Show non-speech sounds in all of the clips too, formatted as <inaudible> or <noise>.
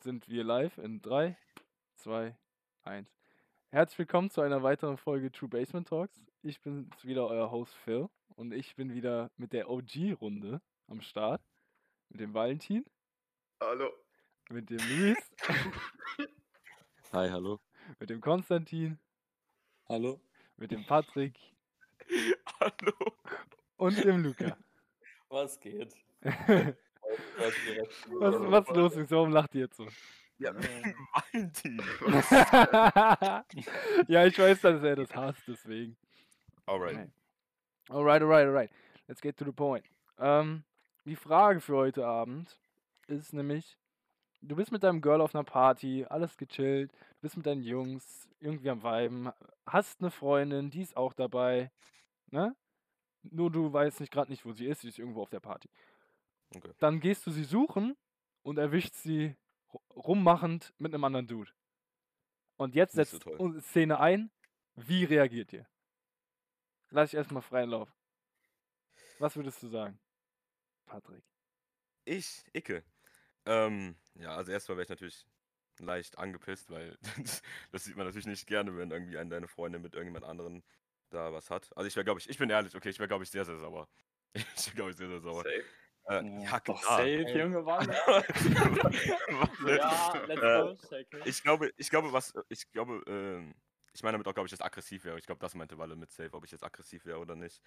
sind wir live in 3, 2, 1. Herzlich willkommen zu einer weiteren Folge True Basement Talks. Ich bin wieder euer Host Phil und ich bin wieder mit der OG-Runde am Start. Mit dem Valentin, Hallo. mit dem Luis, <laughs> Hi, hallo. mit dem Konstantin, Hallo. mit dem Patrick <laughs> Hallo. und dem Luca. Was geht? <laughs> was, was ist los? ist? Warum lacht ihr jetzt so? Ja, Valentin. <laughs> <laughs> ja, ich weiß, dass er das hasst, deswegen. Alright. Alright, alright, alright. Let's get to the point. Ähm, die Frage für heute Abend ist nämlich, du bist mit deinem Girl auf einer Party, alles gechillt, du bist mit deinen Jungs irgendwie am Weiben, hast eine Freundin, die ist auch dabei, ne? Nur du weißt nicht gerade nicht, wo sie ist, sie ist irgendwo auf der Party. Okay. Dann gehst du sie suchen und erwischt sie ru- rummachend mit einem anderen Dude. Und jetzt Nicht so setzt unsere Szene ein. Wie reagiert ihr? Lass ich erstmal freien Lauf. Was würdest du sagen, Patrick? Ich, Icke. Ähm, ja, also erstmal wäre ich natürlich leicht angepisst, weil <laughs> das sieht man natürlich nicht gerne, wenn irgendwie eine deine Freundin mit irgendjemand anderen da was hat. Also ich wäre, glaube ich, ich bin ehrlich, okay, ich wäre, glaube ich, sehr, sehr sauer. <laughs> Ich wäre, glaube ich, sehr, sehr sauer. Safe. Äh, Ja, ja, doch klar. safe, Junge, Mann. <laughs> <laughs> Ja, let's Äh, go, it. Ich glaube, ich glaube, was, ich glaube, ähm, ich meine damit auch, glaube ich, dass aggressiv wäre. Ich glaube, das meinte Walle mit Safe, ob ich jetzt aggressiv wäre oder nicht.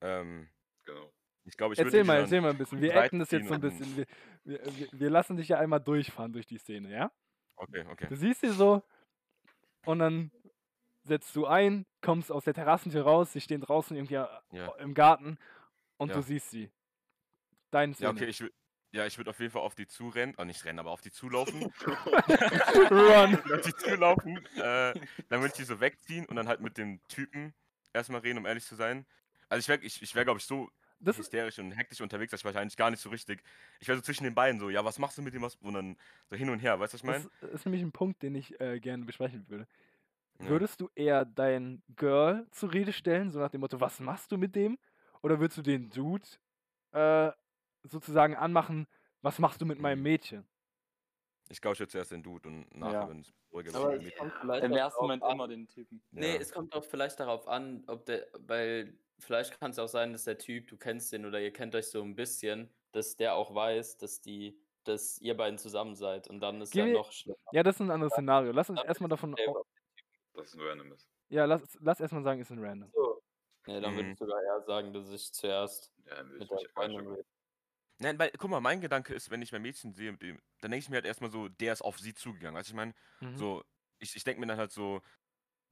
Ähm, Genau. ich glaube, ich würde Erzähl mal, erzähl mal ein bisschen. Wir acten das jetzt so ein bisschen. Wir, wir, wir- lassen dich ja einmal durchfahren durch die Szene, ja? Okay, okay. Du siehst sie so und dann setzt du ein, kommst aus der Terrassentür raus, sie stehen draußen irgendwie äh, Ja. im Garten und Ja. du siehst sie. Szene. Ja, okay, ich würde ja, ich würde auf jeden Fall auf die zurennen, oh, nicht rennen, aber auf die zulaufen. <laughs> Run. <laughs> auf die zulaufen, äh, dann würde ich die so wegziehen und dann halt mit dem Typen erstmal reden, um ehrlich zu sein. Also ich wäre, ich, ich wär, glaube ich, so Das ist, hysterisch und hektisch unterwegs, dass ich wahrscheinlich gar nicht so richtig. Ich wäre so zwischen den beiden so, ja, was machst du mit dem, was, und dann so hin und her, weißt du, was ich meine? das ist nämlich ein Punkt, den ich äh, gerne besprechen würde. Ja. Würdest du eher dein Girl zur Rede stellen, so nach dem Motto, was machst du mit dem? Oder würdest du den Dude äh, sozusagen anmachen, was machst du mit meinem Mhm. Mädchen? Ich glaube, ich würde zuerst den Dude und nachher, Ja. wenn es ruhiger Aber wird, es Im ersten Moment an- immer den Typen. Nee, Ja. es kommt auch vielleicht darauf an, ob der, weil vielleicht kann es auch sein, dass der Typ, du kennst den oder ihr kennt euch so ein bisschen, dass der auch weiß, dass die, dass ihr beiden zusammen seid und dann ist Geh ja noch schlimmer. Ja, das ist ein anderes Szenario. Lass uns Dann erstmal es davon. selber au- Dass es ein random ist. Ja, lass, lass erstmal sagen, ist ein Random. Nee, dann würde Mhm. ich sogar eher sagen, dass ich zuerst Ja, dann würde mit der Freundin rede. Nein, weil, guck mal, mein Gedanke ist, wenn ich mein Mädchen sehe, mit dem, dann denke ich mir halt erstmal so, der ist auf sie zugegangen. Weißt du, ich meine, Mhm. so, ich, ich denke mir dann halt so,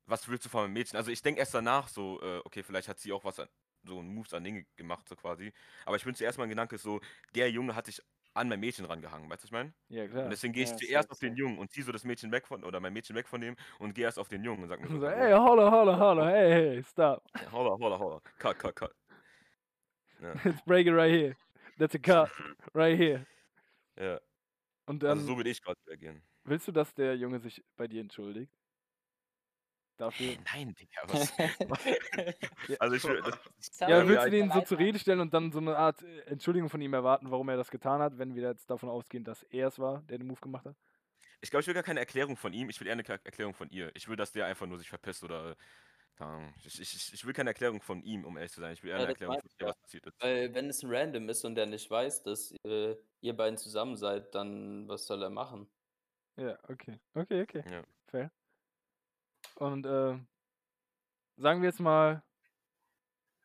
was willst du von meinem Mädchen? Also ich denke erst danach so, äh, okay, vielleicht hat sie auch was an, so ein Moves an Dinge gemacht, so quasi. Aber ich bin zuerst mal ein Gedanke so, der Junge hat sich an mein Mädchen rangehangen, weißt du, was ich meine? Ja, klar. Und deswegen gehe ich Ja, zuerst auf den. Jungen und ziehe so das Mädchen weg von, oder mein Mädchen weg von dem und gehe erst auf den Jungen und sag mir so, ey, holla, holla, holla, hey, hey, stop. Holla, holla, holla, cut, cut, cut. Ja, <laughs> It's breaking right here. That's a <laughs> cut. Right here. ja. Und dann Also so würde ich gerade reagieren. willst du, dass der Junge sich bei dir entschuldigt? Dafür. Nein, Digga, was? <laughs> also ich will, das, <laughs> Ja, willst du den so zur. Rede stellen und dann so eine Art äh, Entschuldigung von ihm erwarten, warum er das getan hat, wenn wir jetzt davon ausgehen, dass er es war, der den Move gemacht hat? Ich glaube, ich will gar keine Erklärung von ihm, ich will eher eine Erklärung von ihr. Ich will, dass der einfach nur sich verpisst oder. Keine Ahnung. Ich, ich, ich- will keine Erklärung von ihm, um ehrlich zu sein. Ich will eher Ja, eine Erklärung von ja. was passiert ist. Weil wenn es ein Random ist und der nicht weiß, dass äh, ihr beiden zusammen seid, dann was soll er machen? Ja, okay. Okay, okay. Ja. Fair. Und äh, sagen wir jetzt mal,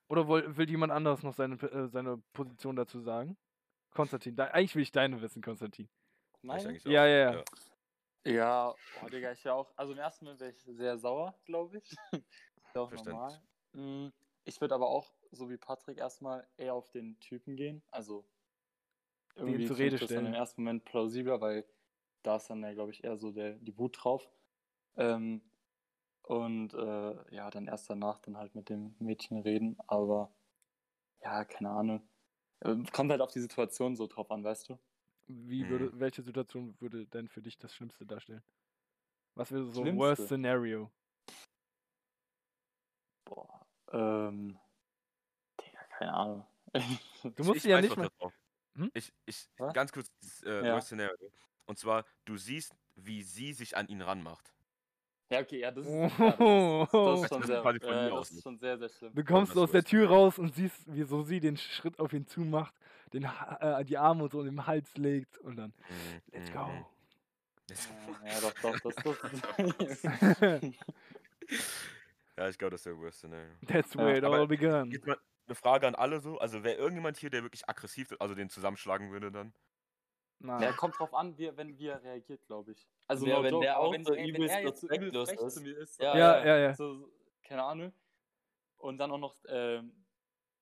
oder will, will jemand anderes noch seine, äh, seine Position dazu sagen? Konstantin, da, eigentlich will ich deine wissen, Konstantin. Ich Meine? eigentlich Ja, auch. ja, ja. Ja, oh, Digga, ich wäre auch, also im ersten Moment wäre ich sehr sauer, glaube ich. <laughs> ja auch normal. Mm, Ich würde aber auch, so wie Patrick, erstmal eher auf den Typen gehen. Also irgendwie zur Rede das dann stellen. im ersten Moment plausibler, weil da ist dann ja, glaube ich, eher so der, die Wut drauf. Ähm, und äh, ja, dann erst danach dann halt mit dem Mädchen reden. Aber ja, keine Ahnung. Ähm, Kommt halt auf die Situation so drauf an, weißt du? Wie würde, Mhm. welche Situation würde denn für dich das Schlimmste darstellen? Was wäre so Schlimmste? Worst Scenario? Boah. Ähm, Digga, keine Ahnung. Du musst ich sie ja weiß nicht mal. Hm? Ich, ich, Was? ganz kurz, das, äh, Ja. Worst Scenario. Und zwar, du siehst, wie sie sich an ihn ranmacht. Ja, okay, ja, das ist, ja, das ist, das ist schon Das sehr, mir das ist nicht. schon sehr, sehr schlimm. Du kommst aus der Tür raus und siehst, wie so sie den Schritt auf ihn zumacht, den, äh, die Arme so in den Hals legt und dann, Mhm, let's mhm, go. mhm. Let's go. Ja, ja, doch, doch, das, das <laughs> <laughs> <laughs> Ja, ich glaube, das ist der Worst Scenario. That's Ja, where it aber all began. Jetzt mal eine Frage an alle so. Also wäre irgendjemand hier, der wirklich aggressiv, also den zusammenschlagen würde dann? Na, Ja, kommt drauf an, wie, er- wenn, wie er reagiert, glaube ich. Also, Ja, wenn joke, der auch wenn, so übelst er respektlos ist. zu mir ist, Ja, ja, ja, ja. So, keine Ahnung. Und dann auch noch ähm,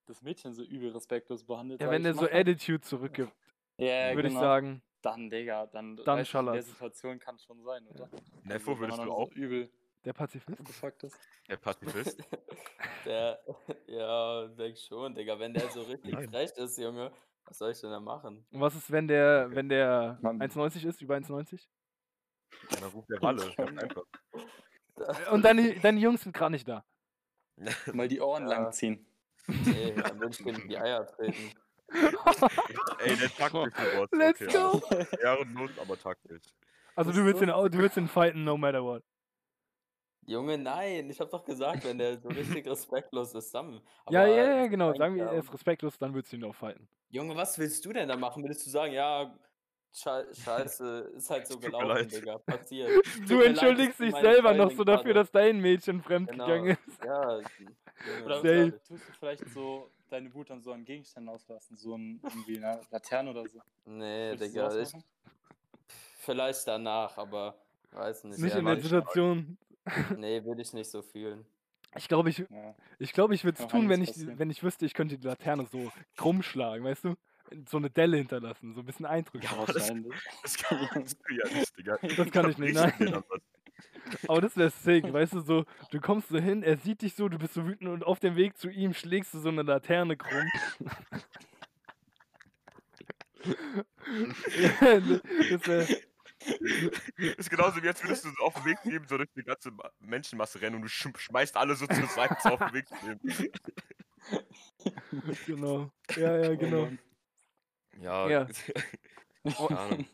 das Mädchen so übel respektlos behandelt. ja, wenn der so mal. Attitude zurückgibt, ja, würde genau. ich sagen, Dann, Digga, dann, Dann weißt in der. Situation kann es schon sein, oder? Neffo, würdest du auch? So übel der Pazifist. ist. Der Pazifist? <laughs> Der, ja, denk schon, Digga. Wenn der so richtig Nein. frech ist, Junge, was soll ich denn da machen? Und was ist, wenn der, wenn der Man- 1,90 ist, über 1,90? Ja, dann ruft der Walle. <laughs> Ganz einfach. Und deine, deine Jungs sind gerade nicht da. <laughs> Mal die Ohren Ja. lang ziehen. Nee, dann würde ich in die Eier treten. Ey, der taktisch. Let's okay, go! alles. Ehrenlos, aber taktisch. Also du ist willst, den, du willst den fighten no matter what. Junge, nein, ich hab doch gesagt, wenn der so <laughs> richtig respektlos ist, dann. Ja, ja, ja, genau. Sagen wir, er ist respektlos, dann würdest du ihn auch fighten. Junge, was willst du denn da machen? Würdest du sagen, ja, schei- scheiße, ist halt <laughs> so gelaufen. Digga, passiert. <laughs> Du entschuldigst dich selber noch so dafür, dass dein Mädchen fremd Genau. gegangen ist. Ja, Junge, Oder, Safe. oder tust du vielleicht so deine Wut dann so an Gegenständen auslassen? So ein, irgendwie eine Laterne oder so? Nee, Würdest Digga, ich, vielleicht danach, aber weiß nicht. Nicht ja, in der Situation. <laughs> Nee, würde ich nicht so fühlen. Ich glaube, ich, Ja. ich, glaub, ich würde es Kann tun, wenn ich, passieren. wenn ich wüsste, ich könnte die Laterne so krumm schlagen, weißt du? So eine Delle hinterlassen, so ein bisschen Eindruck. Ja, machen. das- wahrscheinlich. Das kannst du ja nicht, Digga. Das kann <laughs> <laughs> ich nicht, nein. Aber das wäre sick, weißt du, so, du kommst so hin, er sieht dich so, du bist so wütend und auf dem Weg zu ihm schlägst du so eine Laterne krumm. ja, das wäre, ist genauso wie jetzt würdest du so auf dem Weg zu ihm so durch die ganze Ma- Menschenmasse rennen und du sch schmeißt alle so zur Seite auf dem Weg zu ihm. <laughs> genau. Ja, ja, genau. Ja. Ja. <laughs> Keine Ahnung.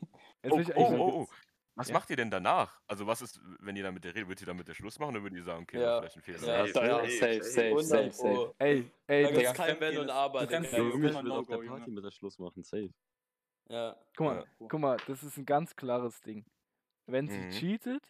Jetzt Oh, ich oh, eigentlich- oh, oh. Was Ja. macht ihr denn danach? Also was ist, wenn ihr dann mit der redet, würdet ihr dann mit der Schluss machen oder würdet ihr sagen, okay, Ja. das ist vielleicht ein Ja, Fehler? Ja, safe, safe, safe, 100 safe, safe. Pro. Ey, ey, Da du, gibt's kein Wenn und Aber, du kannst ja- will auf der Party mit der Schluss machen, safe. Ja. guck mal, Ja. guck mal, das ist ein ganz klares Ding. Wenn sie Mhm. cheatet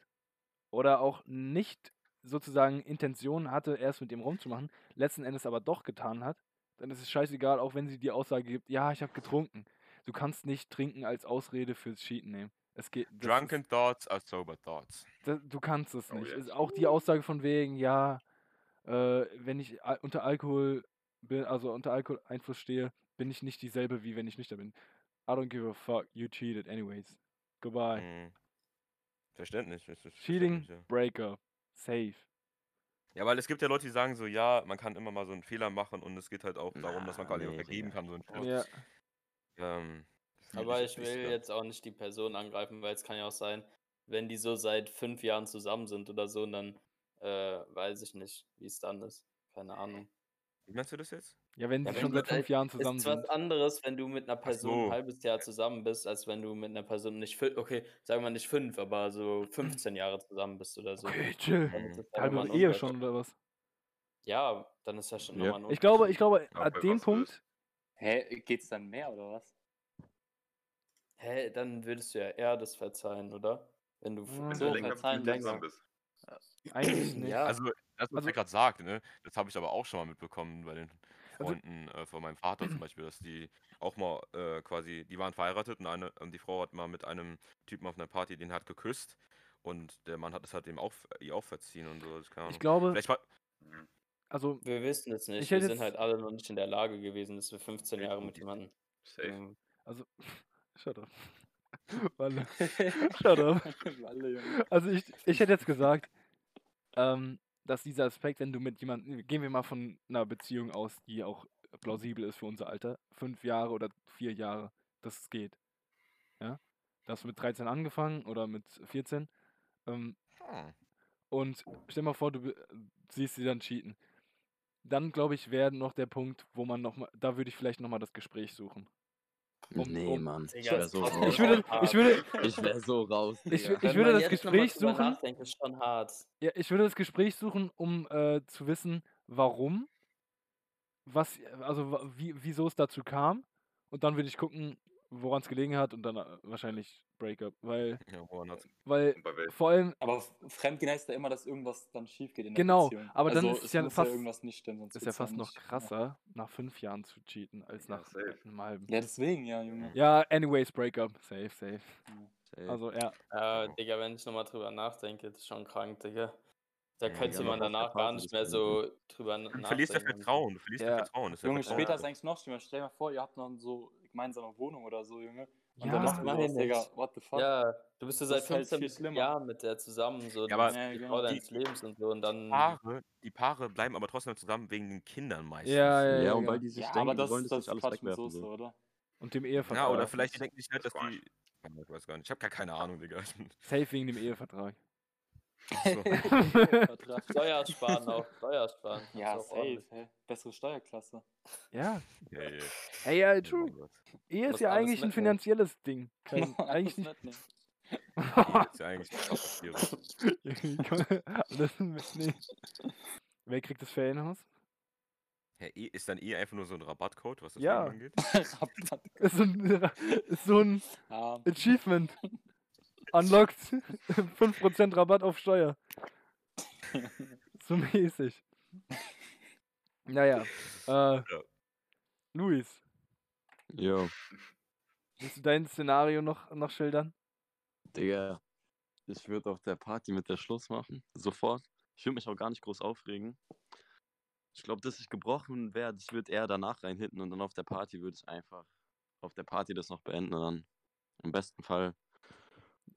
oder auch nicht sozusagen Intention hatte, erst mit ihm rumzumachen, letzten Endes aber doch getan hat, dann ist es scheißegal, auch wenn sie die Aussage gibt, ja, ich habe getrunken. Du kannst nicht trinken als Ausrede fürs Cheaten nehmen. Es geht, Drunken thoughts are sober thoughts. Ist, das, du kannst es Oh, nicht. ja. Ist auch die Aussage von wegen, ja, äh, wenn ich unter Alkohol bin, also unter Alkoholeinfluss stehe, bin ich nicht dieselbe, wie wenn ich nüchtern bin. I don't give a fuck, you cheated anyways. Goodbye. Mhm. Ist Cheating, ja. Breakup. Safe. Ja, weil es gibt ja Leute, die sagen so, ja, man kann immer mal so einen Fehler machen und es geht halt auch darum, dass man Na, quasi auch nee, vergeben Digga. kann. So ein Schluss. Ja. Ähm, Aber ich will so. jetzt auch nicht die Person angreifen, weil es kann ja auch sein, wenn die so seit fünf Jahren zusammen sind oder so, und dann äh, weiß ich nicht, wie es dann ist. Keine Ahnung. Wie meinst du das jetzt? Ja, wenn Ja, sie schon seit fünf seit- Jahren zusammen ist was sind. anderes, wenn du mit einer Person so. ein halbes Jahr zusammen bist, als wenn du mit einer Person nicht fünf, okay, sagen wir nicht fünf, aber so 15 Jahre zusammen bist oder so. Okay, chill. Ja Halbe Ehe schon oder was? Ja, dann ist das schon Ja. nochmal ein Ich glaube, ich glaube, Ja, an dem Punkt, ist- Hä, geht's dann mehr oder was? Hä, dann würdest du ja eher das verzeihen, oder? Wenn du Ja. f- Wenn So, du länger verzeihen langsam. bist. eigentlich nicht. Ja. Also, das, was Also- er gerade sagt, ne, das habe ich aber auch schon mal mitbekommen bei den Freunden äh, von meinem Vater zum Beispiel, dass die auch mal äh, quasi, die waren verheiratet und, eine, und die Frau hat mal mit einem Typen auf einer Party, den hat geküsst und der Mann hat das halt ihm auch, ihr auch verziehen und so. Ich glaube, Vielleicht war, also, Wir wissen es nicht. Ich Wir sind jetzt- halt alle noch nicht in der Lage gewesen, dass wir 15 Jahre mit jemandem. Safe. ähm, also, <laughs> shut up. <laughs> Warte. <laughs> Shut up. Also ich, ich hätte jetzt gesagt, ähm, dass dieser Aspekt, wenn du mit jemandem, gehen wir mal von einer Beziehung aus, die auch plausibel ist für unser Alter, fünf Jahre oder vier Jahre, dass es geht. Ja? Da hast du mit 13 angefangen oder mit 14. Ähm, hm, und stell mal vor, du siehst sie dann cheaten. Dann, glaube ich, wäre noch der Punkt, wo man nochmal, da würde ich vielleicht nochmal das Gespräch suchen. Um- nee, um- Mann. Ich wäre so raus. Ich würde, ich würde, Ich wäre so raus. Ich Wenn würde das Gespräch suchen. nachdenkt, ist schon hart. ja, ich würde das Gespräch suchen, um äh, zu wissen, warum, was, also wie, wieso es dazu kam. Und dann würde ich gucken, woran es gelegen hat und dann äh, wahrscheinlich Breakup. Weil, <laughs> Ja, weil vor allem, Aber Fremdgehen heißt ja immer, dass irgendwas dann schief geht in der Genau, Beziehung. aber dann also, ist es ja muss fast- irgendwas nicht stimmen, sonst ist ja fast noch krasser, nach fünf Jahren zu cheaten, als Ja, nach safe. einem halben. Ja, deswegen, ja, Junge. Ja, anyways, Breakup. Safe, safe. Safe. Also, ja. Ja, Ja. Digga, wenn ich nochmal drüber nachdenke, das ist schon krank, Digga. Da Ja, könnte ja, man aber danach gar nicht mehr das so drüber na- Du nachdenken. verlierst so. Vertrauen, du verlierst Ja. dein Vertrauen. Das ja Junge, Vertrauen. später ist eigentlich noch schlimmer. Stell dir mal vor, ihr habt noch so gemeinsame Wohnung oder so, Junge. Und Ja, dann ihr meine sowas, Digga. What the fuck? Ja, du bist ja seit ist halt viel 15 schlimmer. Jahren mit der zusammen, so Ja, aber Ja, die genau. Frau deines Die- Lebens und so und dann. Paare, die Paare bleiben aber trotzdem zusammen wegen den Kindern meistens. Ja, ja, Ja, ja. und genau. weil die sich Ja, denken, aber das, die wollen das das ist nicht alles Quatsch mit wegwerfen. Soße, So. oder? Und dem Ja, Ehevertrag. oder vielleicht die denken sich halt, dass die. Ja, Ich weiß gar nicht. Ich habe gar keine Ahnung, Digga. Safe wegen dem Ehevertrag. So. <laughs> Steuer sparen auch, Steuer sparen. ist ja, auch safe? Bessere Steuerklasse. ja. Ja, ja. Hey, ja, true. Ehe ist ja eigentlich ein mitnehmen. finanzielles Ding. <laughs> Kein, eigentlich nicht. mitnehmen. Ist ja eigentlich das, <laughs> nee. Wer kriegt das Ferienhaus? Hä, eh- ist dann eh einfach nur so ein Rabattcode, was das Ja. Angeht? Rabatt. Ist so ein, ist so ein Achievement. Unlocked. <laughs> 5% Rabatt auf Steuer. <laughs> So mäßig. Naja. Äh, Luis, Jo, willst du dein Szenario noch, noch schildern? Digga. Ich würde auf der Party mit der Schluss machen. Sofort. Ich würde mich auch gar nicht groß aufregen. Ich glaube, dass ich gebrochen wäre, das wird eher danach reinhitten und dann auf der Party würde ich einfach auf der Party das noch beenden und dann im besten Fall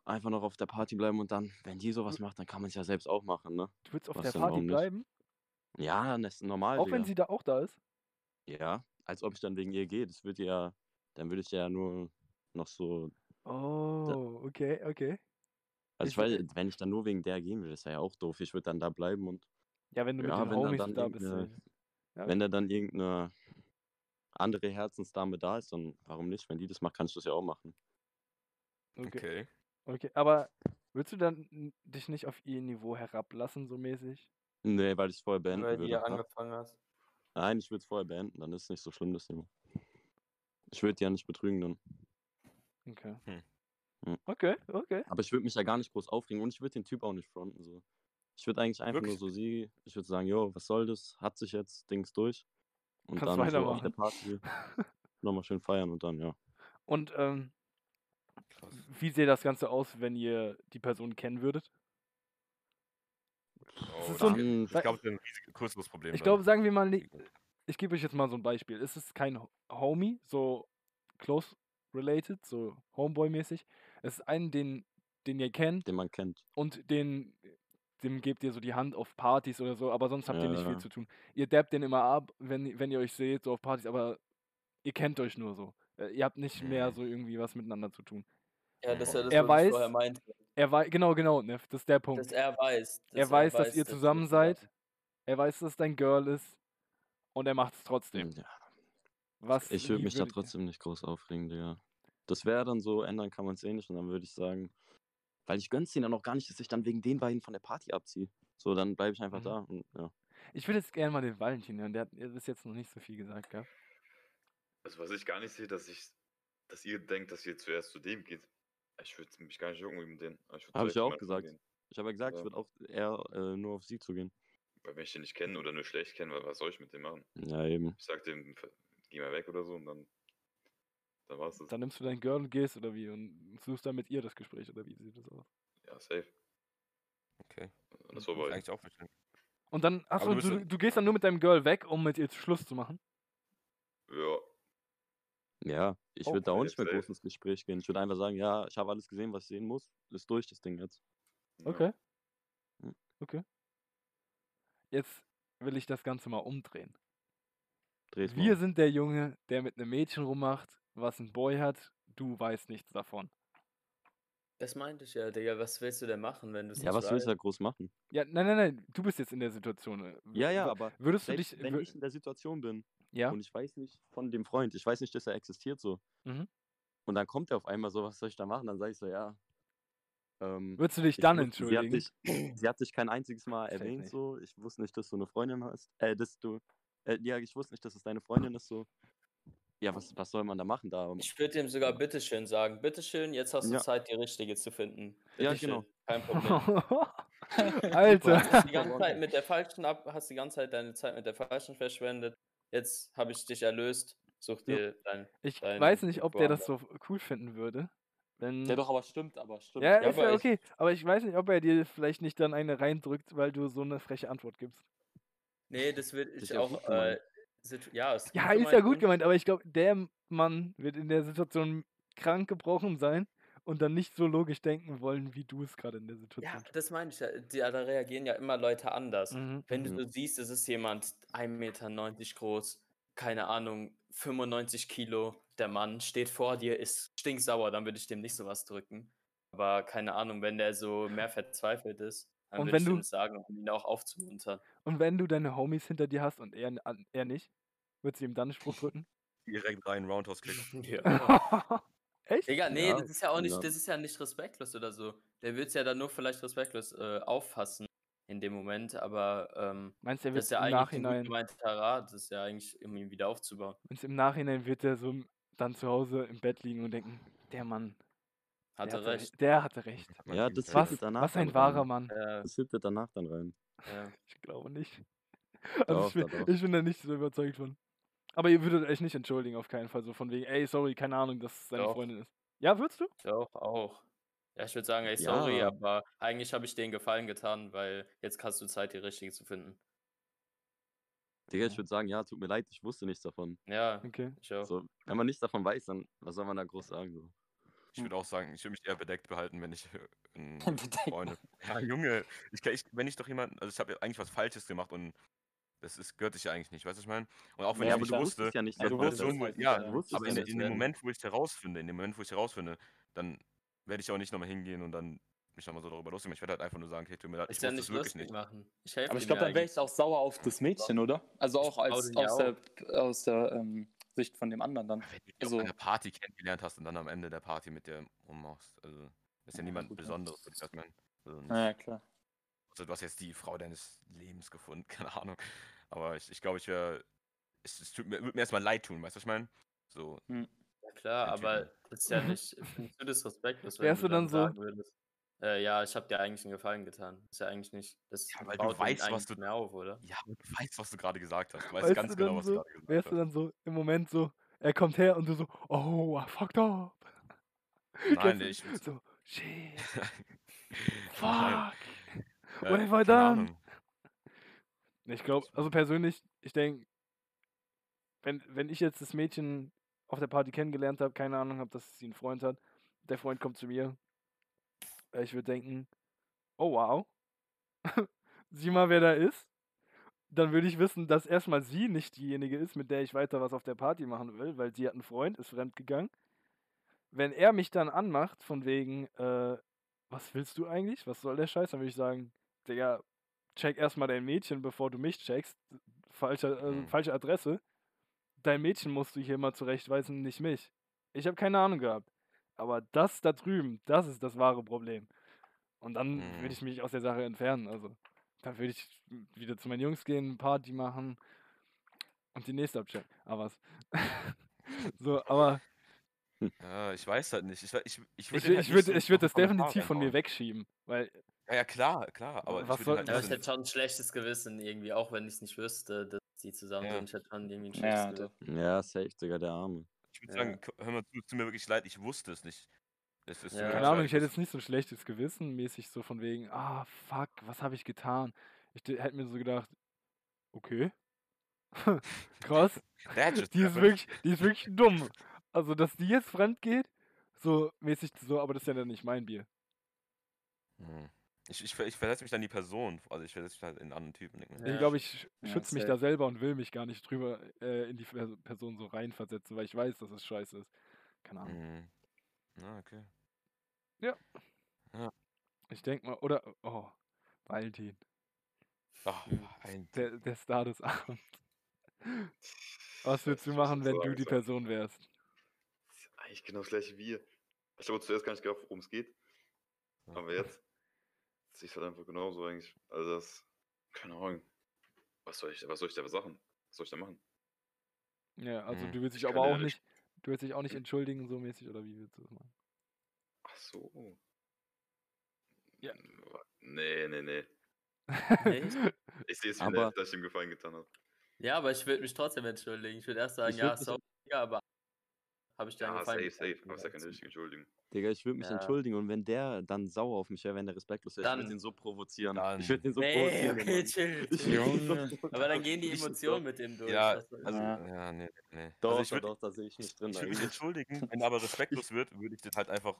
einfach noch auf der Party bleiben und dann, wenn die sowas macht, dann kann man es ja selbst auch machen, ne? Du willst auf Was der denn, Party warum nicht? bleiben? Ja, das ist normal. Auch wenn Digga. sie da auch da ist? Ja, als ob ich dann wegen ihr gehe. Das würde ja, dann würde ich ja nur noch so. Oh, okay, okay. Also Ich weiß, wenn ich dann nur wegen der gehen will, das wäre ja auch doof. Ich würde dann da bleiben und Ja, wenn du Ja, mit den wenn dann- Homies dann da bist. irgendeine-. Ja. wenn da dann irgendeine andere Herzensdame da ist, dann warum nicht? Wenn die das macht, kann ich das ja auch machen. Okay. Okay. Okay. Aber würdest du dann n- dich nicht auf ihr Niveau herablassen, so mäßig? Nee, weil ich es vorher beenden Weil die würde. ja angefangen hast. Nein, ich würde es vorher beenden, dann ist es nicht so schlimm, das Thema. Ich würde die ja nicht betrügen dann. Okay. Hm. Hm. Okay, okay. Aber ich würde mich ja gar nicht groß aufregen und ich würde den Typ auch nicht fronten. So. Ich würde eigentlich einfach Wirklich? nur so sie, ich würde sagen, jo, was soll das? Hat sich jetzt, Dings durch. Und Kannst dann so auf der weitermachen. Party <laughs> nochmal schön feiern und dann, ja. Und ähm, Krass. wie sähe das Ganze aus, wenn ihr die Person kennen würdet? Oh, ist so ein- ich glaube, das ist ein riesig, größeres Problem. Ich glaube, sagen wir mal, ni- ich gebe euch jetzt mal so ein Beispiel. Es ist kein Ho- Homie, so close related, so Homeboy-mäßig. Es ist einen, den, den ihr kennt den man kennt. und den, dem gebt ihr so die Hand auf Partys oder so, aber sonst habt ihr nicht viel Ja. zu tun. Ihr dabbt den immer ab, wenn, wenn ihr euch seht, so auf Partys, aber ihr kennt euch nur so. Äh, Ihr habt nicht mehr Mhm. so irgendwie was miteinander zu tun. Ja, das ist ja das, Er was ich weiß- vorher meinte. Er weiß, genau, genau, ne, das ist der Punkt. Dass er weiß. er weiß, dass ihr dass zusammen das- seid. Er weiß, dass es dein Girl ist. Und er macht es trotzdem. Ja, Was, ich würde mich da ihr- trotzdem nicht groß aufregen, Digga. Das wäre dann so, ändern kann man es eh nicht und dann würde ich sagen, weil ich gönn's denen dann auch gar nicht, dass ich dann wegen den beiden von der Party abziehe. So, dann bleibe ich einfach Mhm. da und ja. Ich würde jetzt gerne mal den Valentin hören. Der hat bis jetzt noch nicht so viel gesagt, gell? Also was ich gar nicht sehe, dass ich, dass ihr denkt, dass ihr zuerst zu dem geht. Ich würde mich gar nicht jucken mit denen. Ich würd Hab ich ja auch gesagt. Gehen. Ich habe ja gesagt, ich würde auch eher äh, nur auf sie zugehen. Weil wenn ich den nicht kenne oder nur schlecht kenne, wa- was soll ich mit dem machen? Ja, eben. Ich sag dem, geh mal weg oder so und dann, dann war's das. Dann nimmst du dein Girl und gehst oder wie? Und suchst dann mit ihr das Gespräch oder wie sieht das aus? Ja, safe. Okay. Und das Das war bei eigentlich auch verständlich. Und dann, achso, du du, du gehst dann nur mit deinem Girl weg, um mit ihr Schluss zu machen? Ja, Ja, ich würde da auch nicht mehr groß ins Gespräch gehen. Ich würde einfach sagen, ja, ich habe alles gesehen, was ich sehen muss. Ist durch, das Ding jetzt. ja. Okay. Hm. Okay. Jetzt will ich das Ganze mal umdrehen. Dreh's Wir mal. sind der Junge, der mit einem Mädchen rummacht, was ein Boy hat. Du weißt nichts davon. Das meinte ich ja, Digga. Was willst du denn machen, wenn du es Ja, was willst du weißt? da groß machen? Ja, nein, nein, nein. Du bist jetzt in der Situation. Ja, ja, aber Würdest du dich. wenn ich in der Situation bin ja? und ich weiß nicht von dem Freund, ich weiß nicht, dass er existiert so, Mhm. Und dann kommt er auf einmal so, was soll ich da machen? Dann sage ich so, ja. Ähm, Würdest du dich ich dann wusste, sie hat, entschuldigen? dich, sie hat dich kein einziges Mal Safe erwähnt, nicht. so. Ich wusste nicht, dass du eine Freundin hast. Äh, dass du. Äh, ja, ich wusste nicht, dass es deine Freundin ist, so. Ja, was, was soll man da machen da? Ich würde ihm sogar bitteschön sagen. Bitteschön, jetzt hast du Ja. Zeit, die richtige zu finden. Ja, Bitteschön, genau. Kein Problem. <laughs> Du Alter. hast die ganze Zeit mit der falschen ab, hast die ganze Zeit deine Zeit mit der falschen verschwendet. Jetzt habe ich dich erlöst. Such Ja. dir dein. Ich dein weiß nicht, ob der das so cool finden würde. Wenn Ja, doch, aber stimmt, aber stimmt. Ja, Ja, ist aber ja ich- okay. Aber ich weiß nicht, ob er dir vielleicht nicht dann eine reindrückt, weil du so eine freche Antwort gibst. Nee, das wird ist ich ja auch. gut Äh, ja, ist Ja, gut ist ja gut gemeint, aber ich glaube, der Mann wird in der Situation krank gebrochen sein und dann nicht so logisch denken wollen, wie du es gerade in der Ja, Situation das meine ich ja. Da reagieren ja immer Leute anders. Mhm. Wenn du Mhm. so siehst, es ist jemand 1,90 Meter groß, keine Ahnung, 95 Kilo, der Mann steht vor dir, ist stinksauer, dann würde ich dem nicht sowas drücken. Aber keine Ahnung, wenn der so mehr verzweifelt ist, dann Und würde wenn ich du- das sagen, um ihn auch aufzumuntern. Und wenn du deine Homies hinter dir hast und er, er nicht, würdest du ihm dann einen Spruch drücken? Direkt rein, Roundhouse-Kick. <laughs> Ja. <laughs> <laughs> Echt? Digga, nee, Ja, das ist ja auch nicht, ja. das ist ja nicht respektlos oder so. Der wird es ja dann nur vielleicht respektlos äh, auffassen in dem Moment, aber ähm, Meinst du, er das wird ist ja im eigentlich ein gut Nachhinein, gemeinter Rat, das ist ja eigentlich, um ihn wieder aufzubauen. meinst du, im Nachhinein wird er so dann zu Hause im Bett liegen und denken, der Mann, der Hatte hatte recht. Der hatte recht. Ja, das Was, danach was ein wahrer. Mann. Ja, Das hittet danach dann rein. ja. Ich glaube nicht. <laughs> Also Doch, ich, bin, doch. ich bin da nicht so überzeugt von. Aber ihr würdet euch nicht entschuldigen, auf keinen Fall. So von wegen, ey, sorry, keine Ahnung, dass es seine Doch. Freundin ist. Ja, würdest du? Doch, auch. Ja, ich würde sagen, ey, sorry, Ja. aber eigentlich habe ich denen Gefallen getan, weil jetzt hast du Zeit, die richtige zu finden. Digga, ich würde sagen, ja, tut mir leid, ich wusste nichts davon. Ja, Okay. ich auch. So, wenn man nichts davon weiß, dann was soll man da groß sagen? So. Ich würde auch sagen, ich würde mich eher bedeckt behalten, wenn ich äh. <laughs> Freunde. <laughs> Ja, Junge, ich, ich, wenn ich doch jemanden, also ich habe eigentlich was Falsches gemacht und das ist, gehört sich ja eigentlich nicht, weißt du, was ich meine? Und auch wenn Ja, ich aber nicht du wusste, wusstest ja nicht, dass wusstest nicht, ja, wusstest aber in, in dem. Moment, wo ich es herausfinde, in dem Moment, wo ich es herausfinde, dann werde ich auch nicht nochmal hingehen und dann mich nochmal so darüber lustig machen. Ich werde halt einfach nur sagen, hey, tut mir leid, ich ja wusste nicht es wirklich nicht. machen. Ich Aber ich glaube, dann wäre ich auch sauer auf das Mädchen, oder? Also auch als, aus der, aus der ähm, Sicht von dem anderen dann. Wenn du Also- auf einer Party kennengelernt hast und dann am Ende der Party mit der rummachst, also ist ja niemand gut. Besonderes, würde ich das meinen. Also, ja, klar. also du hast jetzt die Frau deines Lebens gefunden, <laughs> keine Ahnung. Aber ich, ich glaube, ich wäre, es, es tut mir, würde mir erstmal leid tun, weißt du, was ich meine? So, Ja klar, aber Typen. das ist ja <laughs> nicht, findest du das respektlos, wenn Wärst du dann dann so- sagen würdest, äh, ja, ich habe dir eigentlich einen Gefallen getan. Ist ja eigentlich nicht, das Ja, weil du weißt, was du- mehr auf, oder? ja, aber du weißt, was du gerade gesagt hast. Du weißt, Weißt ganz du genau, dann was so, du gerade gesagt Wärst du hast. dann so im Moment so, er kommt her und du so, oh, I fucked up. <laughs> Nein, ich So, shit, <laughs> Nein. fuck. Äh, what have I done? Ahnung. Ich glaube, also persönlich, ich denke, wenn, wenn ich jetzt das Mädchen auf der Party kennengelernt habe, keine Ahnung habe, dass sie einen Freund hat, der Freund kommt zu mir, äh, ich würde denken, oh wow, <laughs> sieh mal, wer da ist. Dann würde ich wissen, dass erstmal sie nicht diejenige ist, mit der ich weiter was auf der Party machen will, weil sie hat einen Freund, ist fremdgegangen. Wenn er mich dann anmacht, von wegen, äh, was willst du eigentlich? Was soll der Scheiß? Dann würde ich sagen, Digga, check erstmal dein Mädchen, bevor du mich checkst. Falsche, äh, Hm. falsche Adresse. Dein Mädchen musst du hier mal zurechtweisen, nicht mich. Ich habe keine Ahnung gehabt. Aber das da drüben, das ist das wahre Problem. Und dann Hm. würde ich mich aus der Sache entfernen. Also, dann würde ich wieder zu meinen Jungs gehen, Party machen und die nächste abchecken. Aber was? <laughs> so, aber Ja, ich weiß halt nicht. Ich, ich, ich ich, würde wür- ich würde ich würd das definitiv von mir wegschieben. Weil, Ja, ja, klar, klar. Aber Was ich soll- halt ich nicht hätte schon ein schlechtes Gewissen irgendwie, auch wenn ich es nicht wüsste, dass die zusammen Ja. sind. Ich hätte schon irgendwie ein schlechtes Ja, Gewissen. Ja, safe, Digga, der Arme. Ich würde Ja. sagen, hör mal zu, es tut mir wirklich leid, ich wusste es nicht. Es ist Ja. keine Ahnung, ich hätte jetzt nicht so ein schlechtes Gewissen, mäßig so von wegen, ah, fuck, was habe ich getan? Ich hätte mir so gedacht, okay. <laughs> Krass. Die ist wirklich, die ist wirklich dumm. <laughs> Also, dass die jetzt fremd geht, so mäßig so, aber das ist ja dann nicht mein Bier. Hm. Ich, ich, ich versetze mich dann in die Person. Also ich versetze mich halt in einen anderen Typen. mir. Ich Ja. glaube, ich Ja, schütze mich da selber und will mich gar nicht drüber äh, in die Pers- Person so reinversetzen, weil ich weiß, dass es scheiße ist. Keine Ahnung. Hm. Na, okay. Ich denke mal, oder, oh, Valentin, Ach, Hm. ein der, der Star des Abends. <laughs> Was würdest du machen, wenn du die. Person wärst? Eigentlich genau das gleiche wie ihr. Ich habe zuerst gar nicht gedacht, worum es geht. Aber jetzt sehe ich halt einfach genauso eigentlich. Also das, keine Ahnung. Was soll ich, was soll ich da sagen? Was soll ich da machen? Ja, also Mhm. du willst dich Ich aber auch nicht- du willst dich auch nicht entschuldigen, so mäßig, oder wie willst du das machen? Ach so. Ja. Nee, nee, nee. Nee? Ich <laughs> sehe es wie Aber- nett, dass ich ihm Gefallen getan habe. Ja, aber ich würde mich trotzdem entschuldigen. Ich würde erst sagen, Ich ja, sorry, aber habe ich dir Ja, safe, safe. Aber keine richtige Entschuldigung. Digga, ich würde mich Ja. entschuldigen und wenn der dann sauer auf mich wäre, wenn der respektlos wäre, ich Dann- würde ihn so provozieren. Dann- Ich würde ihn so Nee, provozieren. <laughs> okay, chill, chill. würd. Aber dann gehen die Emotionen mit dem durch. Ja, also, Ja. nee, nee. Doch, also ich doch, würde doch, da sehe ich mich drin. ich würd mich entschuldigen, wenn er aber respektlos wird, würde ich das halt einfach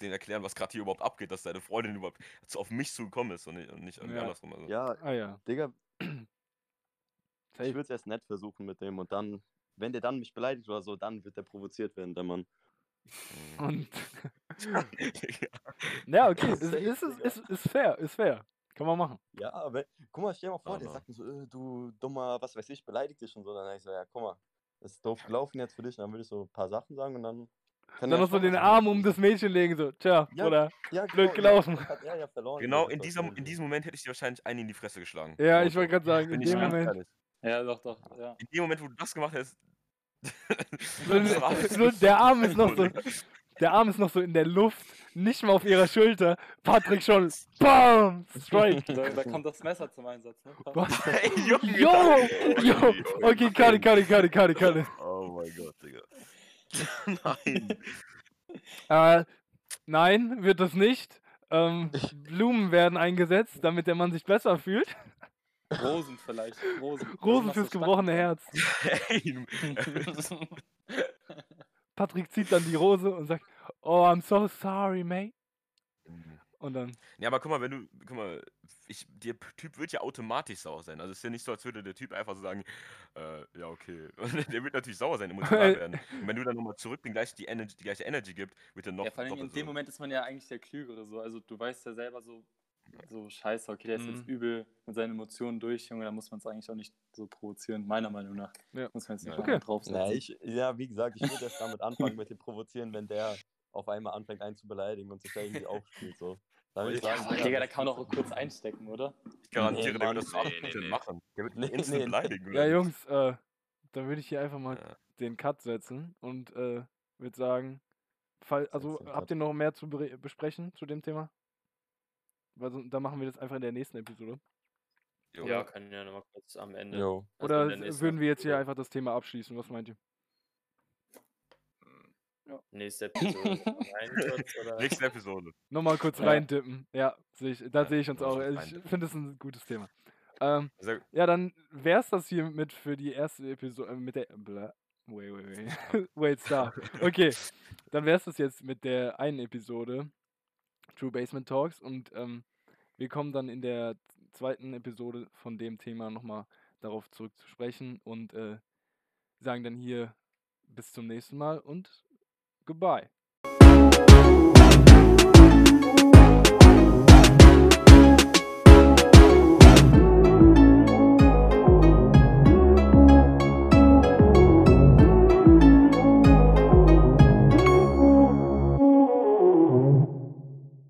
den erklären, was gerade hier überhaupt abgeht, dass deine Freundin überhaupt auf mich zugekommen ist und nicht, und nicht irgendwie Ja. andersrum. Also. Ja, Ah ja. Digga, ich würde es erst nett versuchen mit dem und dann, wenn der dann mich beleidigt oder so, dann wird der provoziert werden, der Mann. Mhm. <laughs> Und <laughs> Ja. okay, ist, ist, ist, ist, ist fair, ist fair. Kann man machen. Ja, aber guck mal, stell dir mal vor, der sagt mir so, äh, du dummer, was weiß ich, beleidigt dich und so. Dann sag ich so, ja, guck mal, das ist doof gelaufen jetzt für dich. Und dann würde ich so ein paar Sachen sagen und dann. kann Dann er noch so den Arm um das Mädchen legen, so, tja, Ja, oder? Ja, blöd genau, gelaufen. Ja, er verloren. Genau in, war in diesem Moment hätte ich dir wahrscheinlich einen in die Fresse geschlagen. Ja, ich wollte gerade sagen, Bin in dem Moment. Ja, doch, doch, ja. In dem Moment, wo du das gemacht hast. <laughs> <laughs> Der Arm ist noch so, der Arm ist noch so in der Luft, nicht mal auf ihrer Schulter. Patrick schon, BAM! Strike. Da, da kommt das Messer zum Einsatz, ne? Was? <laughs> Ey, Junge. Jo! Jo! Okay, Kari, Kari, Kari, Kari, Kari. Oh mein Gott, Digga. Nein. Äh, nein, wird das nicht. Ähm, Blumen werden eingesetzt, damit der Mann sich besser fühlt. Rosen vielleicht. Rosen. <laughs> Rosen fürs so gebrochene Herz. <laughs> Patrick zieht dann die Rose und sagt, oh, I'm so sorry, mate. Und dann, Ja, aber guck mal, wenn du, guck mal, ich, der Typ wird ja automatisch sauer sein. Also es ist ja nicht so, als würde der Typ einfach so sagen, äh, ja, okay. Und <laughs> der wird natürlich sauer sein, emotional werden. Und wenn du dann nochmal zurück den gleich, die, Energy, die gleiche Energy gibt, wird er noch Ja, vor allem in doppelt dem so. Moment ist man ja eigentlich der Klügere so. Also du weißt ja selber so, so scheiße, okay, der ist jetzt Mhm. übel mit seinen Emotionen durch, Junge, da muss man es eigentlich auch nicht so provozieren, meiner Meinung nach. Ja. Muss man jetzt nicht Okay. draufsetzen. Ja, ich, ja, wie gesagt, ich würde erst damit anfangen mit dem Provozieren, wenn der auf einmal anfängt, einen zu beleidigen und sich da irgendwie aufspielt. So. Dann ich Ja, sagen, Aber ja, Digga, da kann man auch kurz einstecken, oder? Ich garantiere, Nee, der Mann, wird das nee, 100% nee, nee. machen. Der wird Nee, nee, beleidigen. ja? Jungs, äh, dann würde ich hier einfach mal Ja. den Cut setzen und äh, würde sagen, fall, also habt ihr noch mehr zu besprechen zu dem Thema? Weil so, dann machen wir das einfach in der nächsten Episode. Jo. Ja, können ja nochmal kurz am Ende. Jo. also Oder würden wir jetzt hier einfach das Thema abschließen? Was meint ihr? Hm, Nächste Episode. <laughs> Kurz? Nächste Episode. Nochmal kurz Ja. reintippen. Ja, sehe ich, da Ja, sehe ich uns auch. Ich finde es ein gutes Thema. Ähm, Sehr, ja, dann wäre es das hier mit für die erste Episode äh, mit der. Bla, wait, wait, wait. <laughs> wait, stop. Okay, dann wäre es das jetzt mit der einen Episode True Basement Talks und ähm, wir kommen dann in der zweiten Episode von dem Thema nochmal darauf zurück zu sprechen und äh, sagen dann hier bis zum nächsten Mal und goodbye.